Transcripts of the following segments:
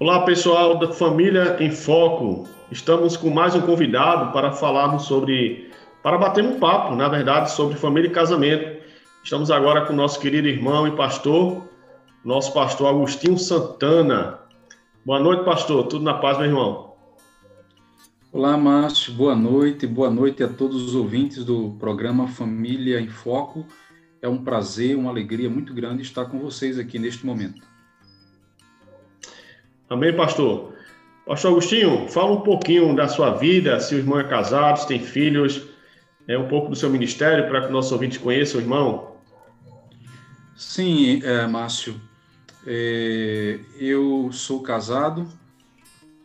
Olá pessoal da Família em Foco. Estamos com mais um convidado para falarmos sobre, para bater um papo, na verdade, sobre família e casamento. Estamos agora com o nosso querido irmão e pastor, nosso pastor Agostinho Santana. Boa noite, pastor. Tudo na paz, meu irmão? Olá, Márcio. Boa noite. Boa noite a todos os ouvintes do programa Família em Foco. É um prazer, uma alegria muito grande estar com vocês aqui neste momento. Amém, pastor? Pastor Agostinho, fala um pouquinho da sua vida, se o irmão é casado, se tem filhos, é um pouco do seu ministério para que o nosso ouvinte conheça o irmão. Sim, é, Márcio. É, eu sou casado,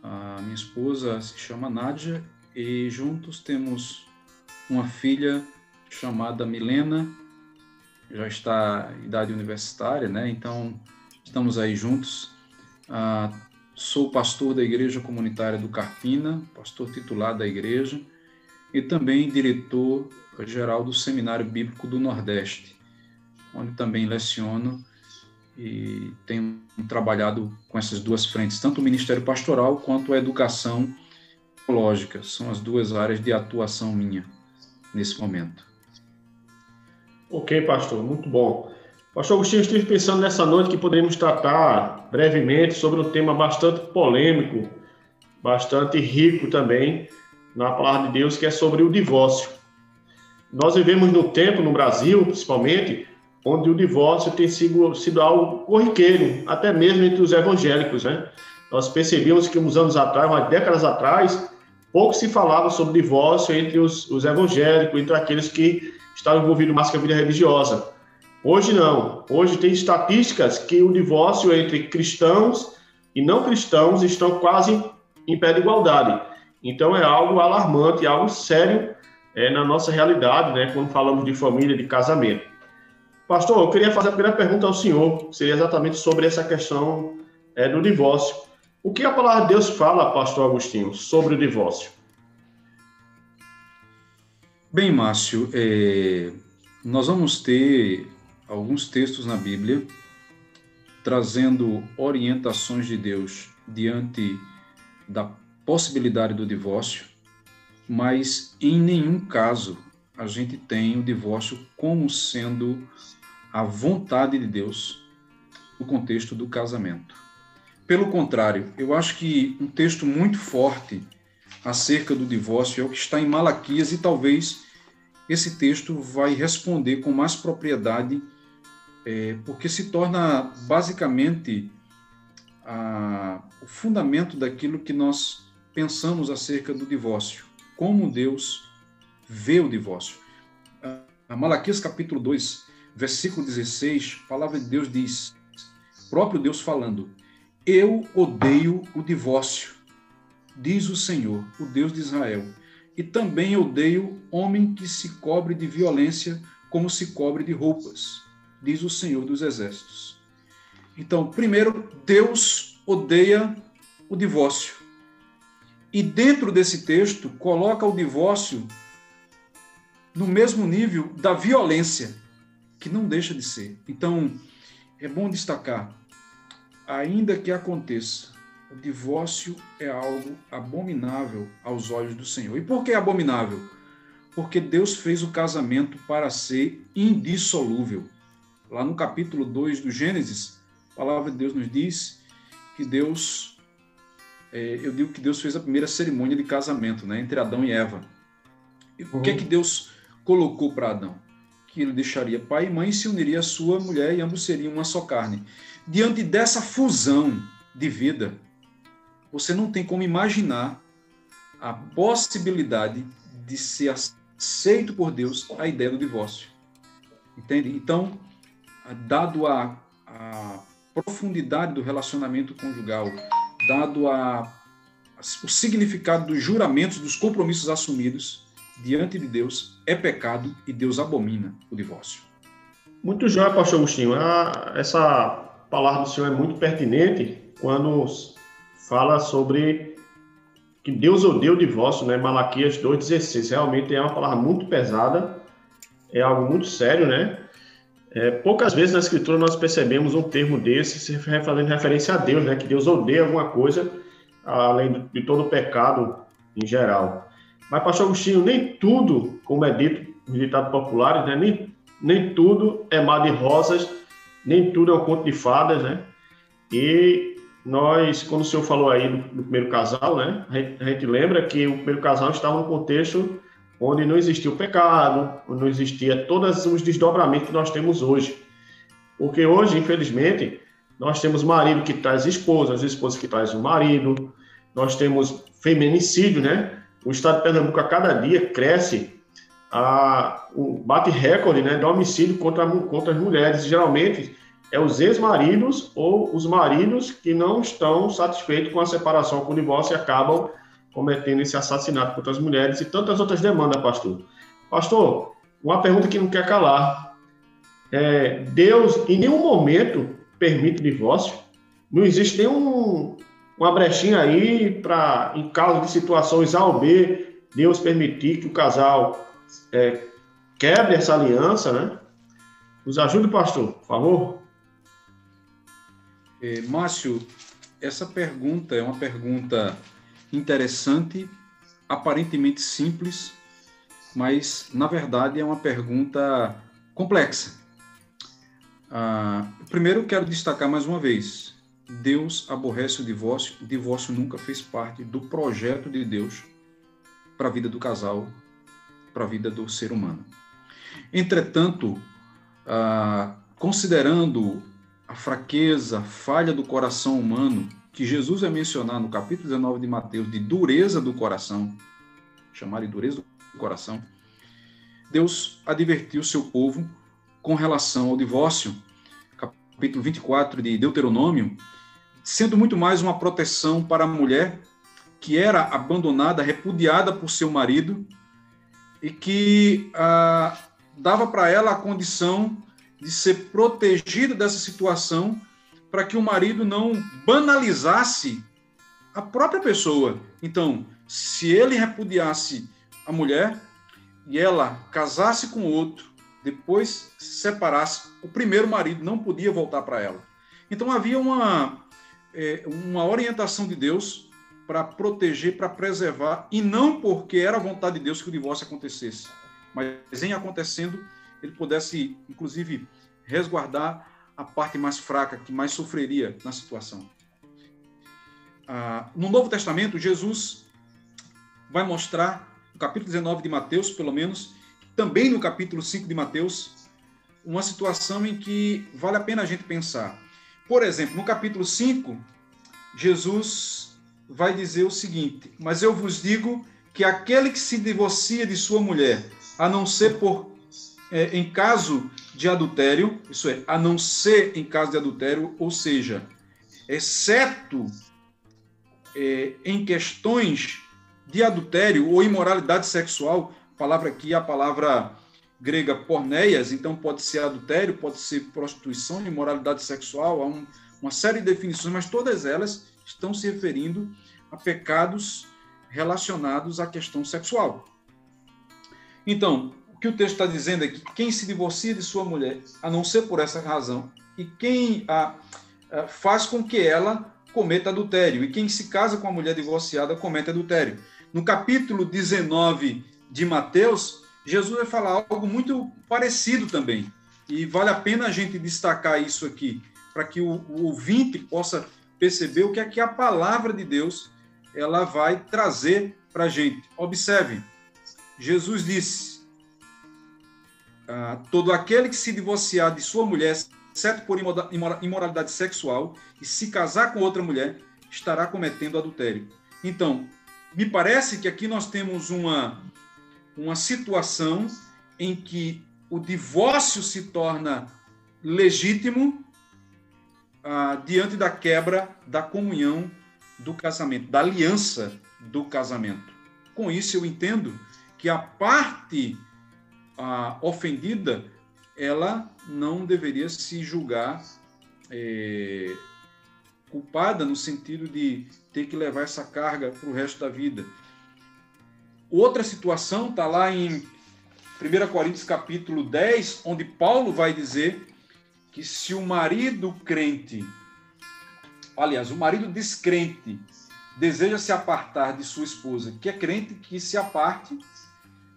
a minha esposa se chama Nádia e juntos temos uma filha chamada Milena, já está em idade universitária, né? Então estamos aí juntos. Ah, Sou pastor da Igreja Comunitária do Carpina, pastor titular da igreja, e também diretor geral do Seminário Bíblico do Nordeste, onde também leciono e tenho trabalhado com essas duas frentes, tanto o Ministério Pastoral quanto a Educação Teológica. São as duas áreas de atuação minha nesse momento. Ok, pastor, muito bom. Pastor Agostinho, estive pensando nessa noite que poderíamos tratar brevemente sobre um tema bastante polêmico, bastante rico também na palavra de Deus, que é sobre o divórcio. Nós vivemos no tempo, no Brasil principalmente, onde o divórcio tem sido, sido algo corriqueiro, até mesmo entre os evangélicos. Né? Nós percebíamos que uns anos atrás, umas décadas atrás, pouco se falava sobre divórcio entre os, os evangélicos, entre aqueles que estavam envolvidos mais com a vida religiosa. Hoje não. Hoje tem estatísticas que o divórcio entre cristãos e não cristãos estão quase em pé de igualdade. Então é algo alarmante, algo sério é, na nossa realidade, né, quando falamos de família, de casamento. Pastor, eu queria fazer a primeira pergunta ao senhor, seria exatamente sobre essa questão é, do divórcio. O que a palavra de Deus fala, pastor Agostinho, sobre o divórcio? Bem, Márcio, é, nós vamos ter alguns textos na Bíblia trazendo orientações de Deus diante da possibilidade do divórcio, mas em nenhum caso a gente tem o divórcio como sendo a vontade de Deus no contexto do casamento. Pelo contrário, eu acho que um texto muito forte acerca do divórcio é o que está em Malaquias e talvez esse texto vai responder com mais propriedade é, porque se torna basicamente a, o fundamento daquilo que nós pensamos acerca do divórcio, como Deus vê o divórcio. A Malaquias capítulo 2, versículo 16, a palavra de Deus diz, próprio Deus falando, eu odeio o divórcio, diz o Senhor, o Deus de Israel, e também odeio homem que se cobre de violência como se cobre de roupas diz o Senhor dos Exércitos. Então, primeiro, Deus odeia o divórcio. E dentro desse texto, coloca o divórcio no mesmo nível da violência, que não deixa de ser. Então, é bom destacar, ainda que aconteça, o divórcio é algo abominável aos olhos do Senhor. E por que abominável? Porque Deus fez o casamento para ser indissolúvel. Lá no capítulo 2 do Gênesis, a palavra de Deus nos diz que Deus, é, eu digo que Deus fez a primeira cerimônia de casamento né, entre Adão e Eva. E o que é que Deus colocou para Adão? Que ele deixaria pai e mãe e se uniria à sua mulher e ambos seriam uma só carne. Diante dessa fusão de vida, você não tem como imaginar a possibilidade de ser aceito por Deus a ideia do divórcio. Entende? Então, dado a, a profundidade do relacionamento conjugal, dado a, o significado dos juramentos, dos compromissos assumidos diante de Deus, é pecado e Deus abomina o divórcio. Muito jóia, pastor Agostinho. Essa palavra do Senhor é muito pertinente quando fala sobre que Deus odeia o divórcio, né? Malaquias 2,16. Realmente é uma palavra muito pesada, é algo muito sério, né? É, poucas vezes na Escritura nós percebemos um termo desse se fazendo referência a Deus, né? Que Deus odeia alguma coisa além de todo o pecado em geral. Mas, pastor Agostinho, nem tudo, como é dito no ditado popular, né? nem, nem tudo é mar de rosas, nem tudo é um conto de fadas, né? E nós, quando o senhor falou aí do, do primeiro casal, né? A gente, a gente lembra que o primeiro casal estava num contexto onde não existia o pecado, onde não existia todos os desdobramentos que nós temos hoje. Porque hoje, infelizmente, nós temos marido que traz esposa, as esposas que traz o marido, nós temos feminicídio, né? O estado de Pernambuco a cada dia cresce, a, o, bate recorde né, de homicídio contra, contra as mulheres. Geralmente é os ex-maridos ou os maridos que não estão satisfeitos com a separação, com o divórcio e acabam cometendo esse assassinato contra as mulheres e tantas outras demandas, pastor. Pastor, uma pergunta que não quer calar. É, Deus, em nenhum momento, permite divórcio? Não existe nenhum uma brechinha aí para, em caso de situações A ou B, Deus permitir que o casal é, quebre essa aliança, né? Nos ajude, pastor, por favor. É, Márcio, essa pergunta é uma pergunta interessante, aparentemente simples, mas na verdade é uma pergunta complexa. Ah, primeiro, quero destacar mais uma vez: Deus aborrece o divórcio. O divórcio nunca fez parte do projeto de Deus para a vida do casal, para a vida do ser humano. Entretanto, ah, considerando a fraqueza, a falha do coração humano, que Jesus vai mencionar no capítulo 19 de Mateus, de dureza do coração, chamar de dureza do coração, Deus advertiu o seu povo com relação ao divórcio, capítulo 24 de Deuteronômio, sendo muito mais uma proteção para a mulher que era abandonada, repudiada por seu marido e que ah, dava para ela a condição de ser protegida dessa situação para que o marido não banalizasse a própria pessoa. Então, se ele repudiasse a mulher e ela casasse com outro, depois se separasse, o primeiro marido não podia voltar para ela. Então havia uma, é, uma orientação de Deus para proteger, para preservar, e não porque era vontade de Deus que o divórcio acontecesse, mas em acontecendo, ele pudesse, inclusive, resguardar a parte mais fraca, que mais sofreria na situação. Ah, no Novo Testamento, Jesus vai mostrar, no capítulo 19 de Mateus, pelo menos, também no capítulo 5 de Mateus, uma situação em que vale a pena a gente pensar. Por exemplo, no capítulo 5, Jesus vai dizer o seguinte: Mas eu vos digo que aquele que se divorcia de sua mulher, a não ser por é, em caso de adultério, isso é, a não ser em caso de adultério, ou seja, exceto é, em questões de adultério ou imoralidade sexual, palavra aqui a palavra grega porneias, então pode ser adultério, pode ser prostituição, imoralidade sexual, há um, uma série de definições, mas todas elas estão se referindo a pecados relacionados à questão sexual. Então, o que o texto está dizendo é que quem se divorcia de sua mulher, a não ser por essa razão, e quem a, a faz com que ela cometa adultério, e quem se casa com a mulher divorciada comete adultério. No capítulo 19 de Mateus, Jesus vai falar algo muito parecido também. E vale a pena a gente destacar isso aqui, para que o, o ouvinte possa perceber o que é que a palavra de Deus ela vai trazer para a gente. Observe, Jesus disse: todo aquele que se divorciar de sua mulher, exceto por imoralidade sexual, e se casar com outra mulher, estará cometendo adultério. Então, me parece que aqui nós temos uma, uma situação em que o divórcio se torna legítimo ah, diante da quebra da comunhão do casamento, da aliança do casamento. Com isso, eu entendo que a parte ah, ofendida ela não deveria se julgar é, culpada no sentido de ter que levar essa carga para o resto da vida. Outra situação está lá em 1 Coríntios capítulo 10, onde Paulo vai dizer que se o marido crente, aliás, o marido descrente, deseja se apartar de sua esposa, que é crente, que se aparte,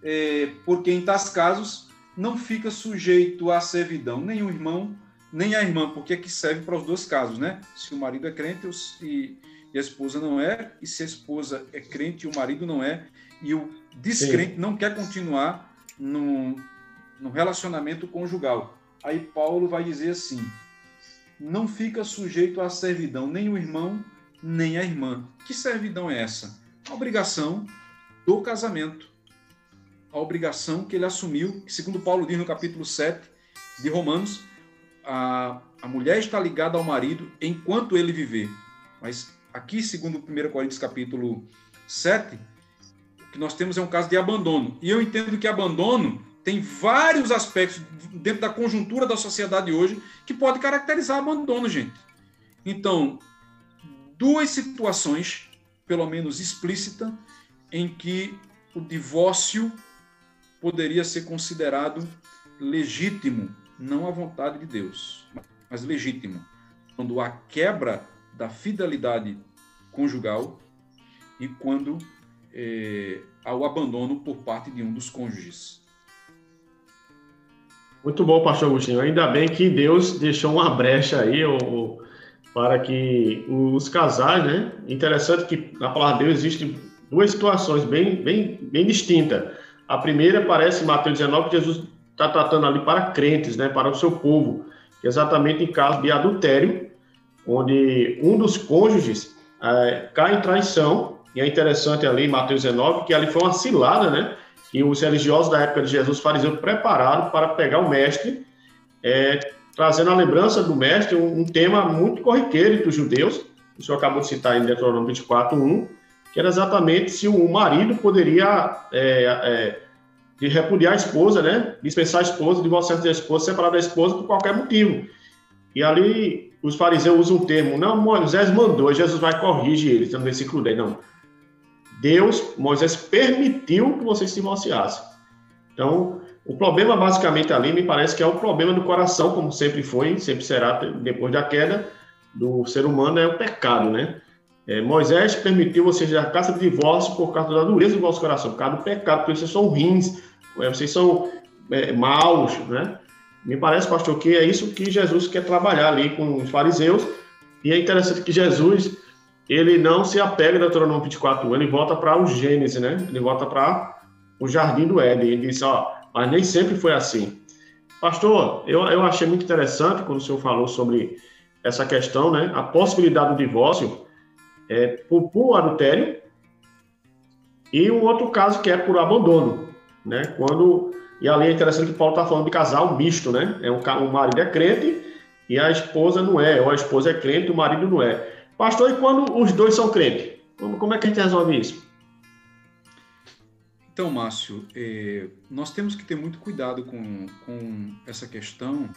é, porque em tais casos não fica sujeito à servidão, nem o irmão, nem a irmã, porque aqui serve para os dois casos, né? Se o marido é crente e, e a esposa não é, e se a esposa é crente e o marido não é, e o descrente Sim. não quer continuar no, no relacionamento conjugal. Aí Paulo vai dizer assim: não fica sujeito à servidão nem o irmão, nem a irmã. Que servidão é essa? A obrigação do casamento. A obrigação que ele assumiu, que segundo Paulo diz no capítulo 7 de Romanos, a, a mulher está ligada ao marido enquanto ele viver. Mas aqui, segundo 1 Coríntios capítulo 7, o que nós temos é um caso de abandono. E eu entendo que abandono tem vários aspectos dentro da conjuntura da sociedade hoje que pode caracterizar abandono, gente. Então, duas situações, pelo menos explícita, em que o divórcio poderia ser considerado legítimo, não à vontade de Deus, mas legítimo, quando há quebra da fidelidade conjugal e quando é, há o abandono por parte de um dos cônjuges. Muito bom, pastor Agostinho. Ainda bem que Deus deixou uma brecha aí ou, para que os casais, né? Interessante que na palavra de Deus existem duas situações bem, bem, bem distintas. A primeira parece Mateus 19 que Jesus está tratando ali para crentes, né? Para o seu povo, exatamente em caso de adultério, onde um dos cônjuges é, cai em traição. E é interessante ali Mateus 19 que ali foi uma cilada, né? que os religiosos da época de Jesus, fariseus, prepararam para pegar o mestre, é, trazendo a lembrança do mestre, um, um, tema muito corriqueiro entre os judeus, o senhor acabou de citar em Deuteronômio 24, 1, que era exatamente se o marido poderia é, é, repudiar a esposa, né? dispensar a esposa, divorciar da esposa, separar da esposa por qualquer motivo. E ali os fariseus usam o termo, não, Moisés mandou, Jesus vai corrigir eles, no versículo 10, não. Deus, Moisés permitiu que vocês se divorciassem. Então, o problema basicamente ali me parece que é o problema do coração, como sempre foi, sempre será depois da queda do ser humano, é o pecado, né? É, Moisés permitiu vocês a caça de divórcio por causa da dureza do vosso coração, por causa do pecado, porque vocês são ruins, é, vocês são é, maus, né? Me parece, pastor, que é isso que Jesus quer trabalhar ali com os fariseus, e é interessante que Jesus ele não se apega a Deuteronômio 24, ele volta para o Gênesis, né? Ele volta para o Jardim do Éden. Ele diz, ó, mas nem sempre foi assim. Pastor, eu, eu achei muito interessante quando o senhor falou sobre essa questão, né? A possibilidade do divórcio é por, por adultério e um outro caso que é por abandono, né? Quando e ali é interessante que Paulo está falando de casal misto, né? É um, o marido é crente e a esposa não é, ou a esposa é crente e o marido não é. Pastor, e quando os dois são crentes? Como é que a gente resolve isso? Então, Márcio, é, nós temos que ter muito cuidado com, com essa questão,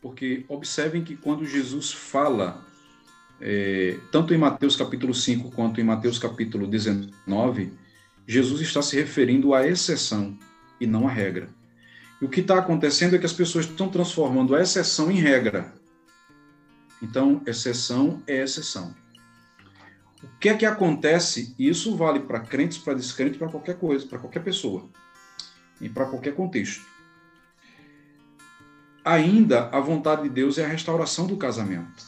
porque observem que quando Jesus fala, é, tanto em Mateus capítulo 5 quanto em Mateus capítulo 19, Jesus está se referindo à exceção e não à regra. E o que está acontecendo é que as pessoas estão transformando a exceção em regra. Então, exceção é exceção. O que é que acontece? Isso vale para crentes, para descrentes, para qualquer coisa, para qualquer pessoa e para qualquer contexto. Ainda a vontade de Deus é a restauração do casamento,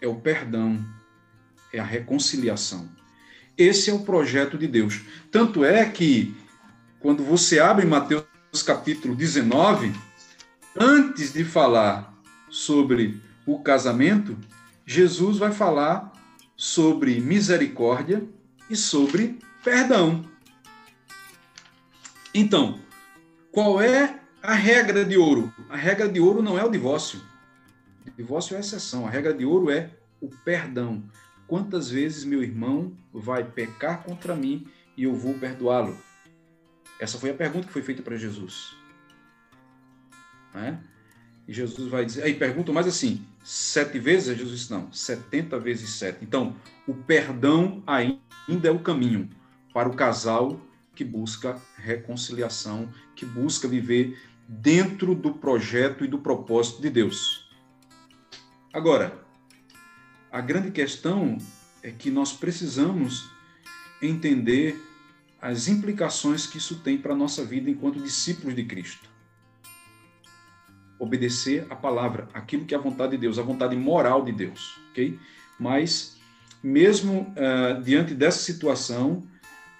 é o perdão, é a reconciliação. Esse é o projeto de Deus. Tanto é que, quando você abre Mateus capítulo 19, antes de falar sobre o casamento, Jesus vai falar sobre misericórdia e sobre perdão. Então, qual é a regra de ouro. A regra de ouro não é o divórcio. Divórcio é exceção. A regra de ouro é o perdão. Quantas vezes meu irmão vai pecar contra mim e eu vou perdoá-lo? Essa foi a pergunta que foi feita para Jesus. Né? E Jesus vai dizer, aí perguntam mais assim, sete vezes? Jesus disse, não, setenta vezes sete. Então, o perdão ainda é o caminho para o casal que busca reconciliação, que busca viver dentro do projeto e do propósito de Deus. Agora, a grande questão é que nós precisamos entender as implicações que isso tem para a nossa vida enquanto discípulos de Cristo. Obedecer a palavra, aquilo que é a vontade de Deus, a vontade moral de Deus, ok? Mas, mesmo uh, diante dessa situação,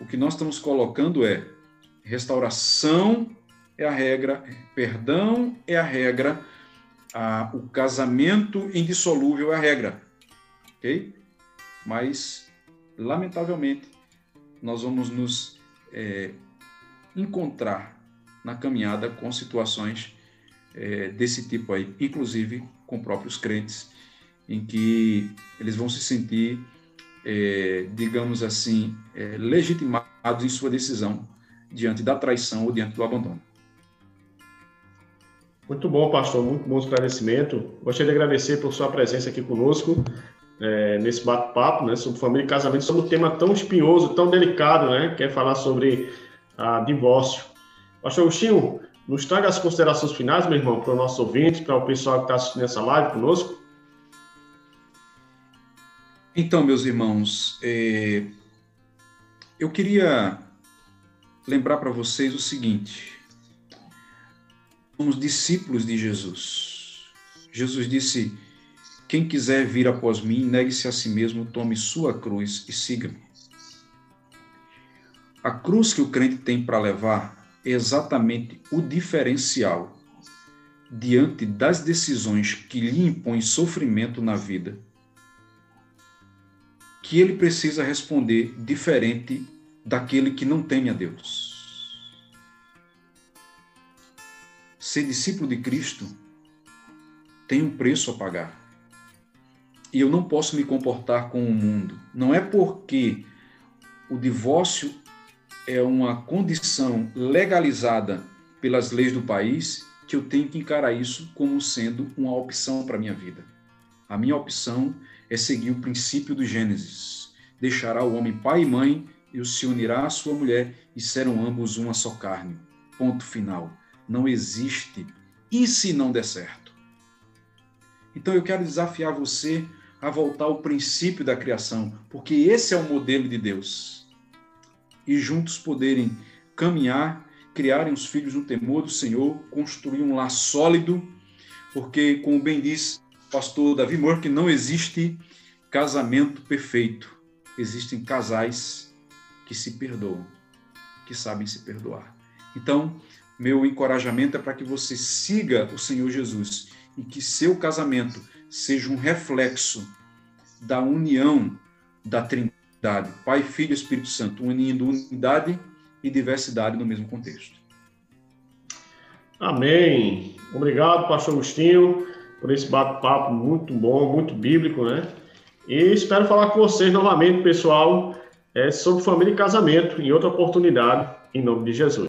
o que nós estamos colocando é restauração é a regra, perdão é a regra, o casamento indissolúvel é a regra ok? Mas, lamentavelmente, nós vamos nos é, encontrar na caminhada com situações é, desse tipo aí, inclusive com próprios crentes, em que eles vão se sentir, é, digamos assim, é, legitimados em sua decisão diante da traição ou diante do abandono. Muito bom, pastor, muito bom esclarecimento. Gostaria de agradecer por sua presença aqui conosco é, nesse bate-papo, né, sobre família e casamento, sobre um tema tão espinhoso, tão delicado, né, que é falar sobre a divórcio. Pastor Agostinho, nos traga as considerações finais, meu irmão, para o nosso ouvinte, para o pessoal que está assistindo essa live conosco. Então, meus irmãos, é... eu queria lembrar para vocês o seguinte: somos discípulos de Jesus. Jesus disse: quem quiser vir após mim, negue-se a si mesmo, tome sua cruz e siga-me. A cruz que o crente tem para levar é exatamente o diferencial diante das decisões que lhe impõem sofrimento na vida, que ele precisa responder diferente daquele que não teme a Deus. Ser discípulo de Cristo tem um preço a pagar e eu não posso me comportar com o mundo. Não é porque o divórcio é uma condição legalizada pelas leis do país que eu tenho que encarar isso como sendo uma opção para a minha vida. A minha opção é seguir o princípio do Gênesis. Deixará o homem pai e mãe e se unirá à sua mulher e serão ambos uma só carne. Ponto final. Não existe. E se não der certo? Então eu quero desafiar você a voltar ao princípio da criação, porque esse é o modelo de Deus. E juntos poderem caminhar, criarem os filhos no temor do Senhor, construir um lar sólido, porque, como bem diz o pastor Davi Moore, que não existe casamento perfeito. Existem casais que se perdoam, que sabem se perdoar. Então, meu encorajamento é para que você siga o Senhor Jesus e que seu casamento seja um reflexo da união da Trindade, Pai, Filho e Espírito Santo, unindo unidade e diversidade no mesmo contexto. Amém. Obrigado, pastor Agostinho, por esse bate-papo muito bom, muito bíblico, né? E espero falar com vocês novamente, pessoal, é, sobre família e casamento, em outra oportunidade, em nome de Jesus.